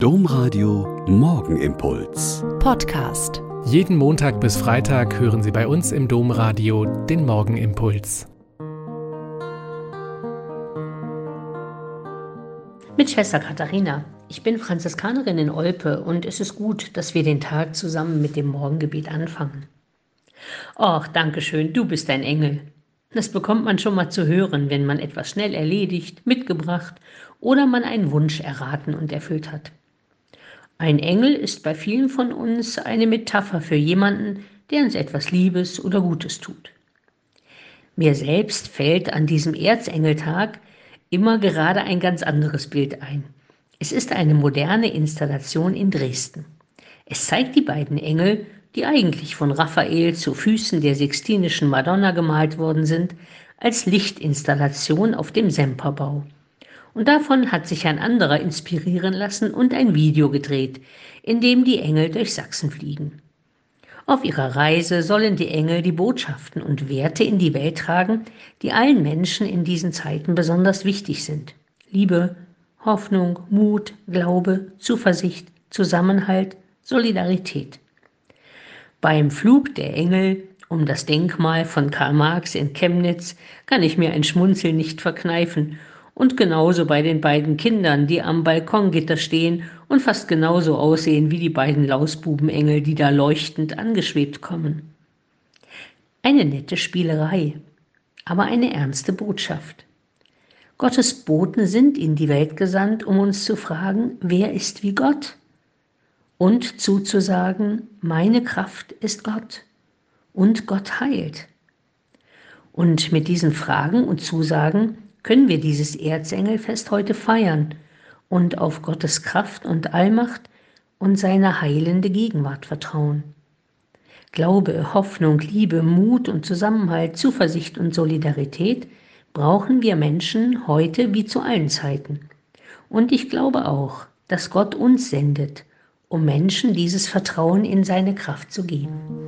Domradio Morgenimpuls. Podcast. Jeden Montag bis Freitag hören Sie bei uns im Domradio den Morgenimpuls. Mit Schwester Katharina. Ich bin Franziskanerin in Olpe und es ist gut, dass wir den Tag zusammen mit dem Morgengebet anfangen. Och, danke schön, du bist ein Engel. Das bekommt man schon mal zu hören, wenn man etwas schnell erledigt, mitgebracht oder man einen Wunsch erraten und erfüllt hat. Ein Engel ist bei vielen von uns eine Metapher für jemanden, der uns etwas Liebes oder Gutes tut. Mir selbst fällt an diesem Erzengeltag immer gerade ein ganz anderes Bild ein. Es ist eine moderne Installation in Dresden. Es zeigt die beiden Engel, die eigentlich von Raphael zu Füßen der Sixtinischen Madonna gemalt worden sind, als Lichtinstallation auf dem Semperbau. Und davon hat sich ein anderer inspirieren lassen und ein Video gedreht, in dem die Engel durch Sachsen fliegen. Auf ihrer Reise sollen die Engel die Botschaften und Werte in die Welt tragen, die allen Menschen in diesen Zeiten besonders wichtig sind. Liebe, Hoffnung, Mut, Glaube, Zuversicht, Zusammenhalt, Solidarität. Beim Flug der Engel um das Denkmal von Karl Marx in Chemnitz kann ich mir ein Schmunzeln nicht verkneifen und genauso bei den beiden Kindern, die am Balkongitter stehen und fast genauso aussehen wie die beiden Lausbubenengel, die da leuchtend angeschwebt kommen. Eine nette Spielerei, aber eine ernste Botschaft. Gottes Boten sind in die Welt gesandt, um uns zu fragen, wer ist wie Gott? Und zuzusagen, meine Kraft ist Gott und Gott heilt. Und mit diesen Fragen und Zusagen können wir dieses Erzengelfest heute feiern und auf Gottes Kraft und Allmacht und seine heilende Gegenwart vertrauen. Glaube, Hoffnung, Liebe, Mut und Zusammenhalt, Zuversicht und Solidarität brauchen wir Menschen heute wie zu allen Zeiten. Und ich glaube auch, dass Gott uns sendet, um Menschen dieses Vertrauen in seine Kraft zu geben.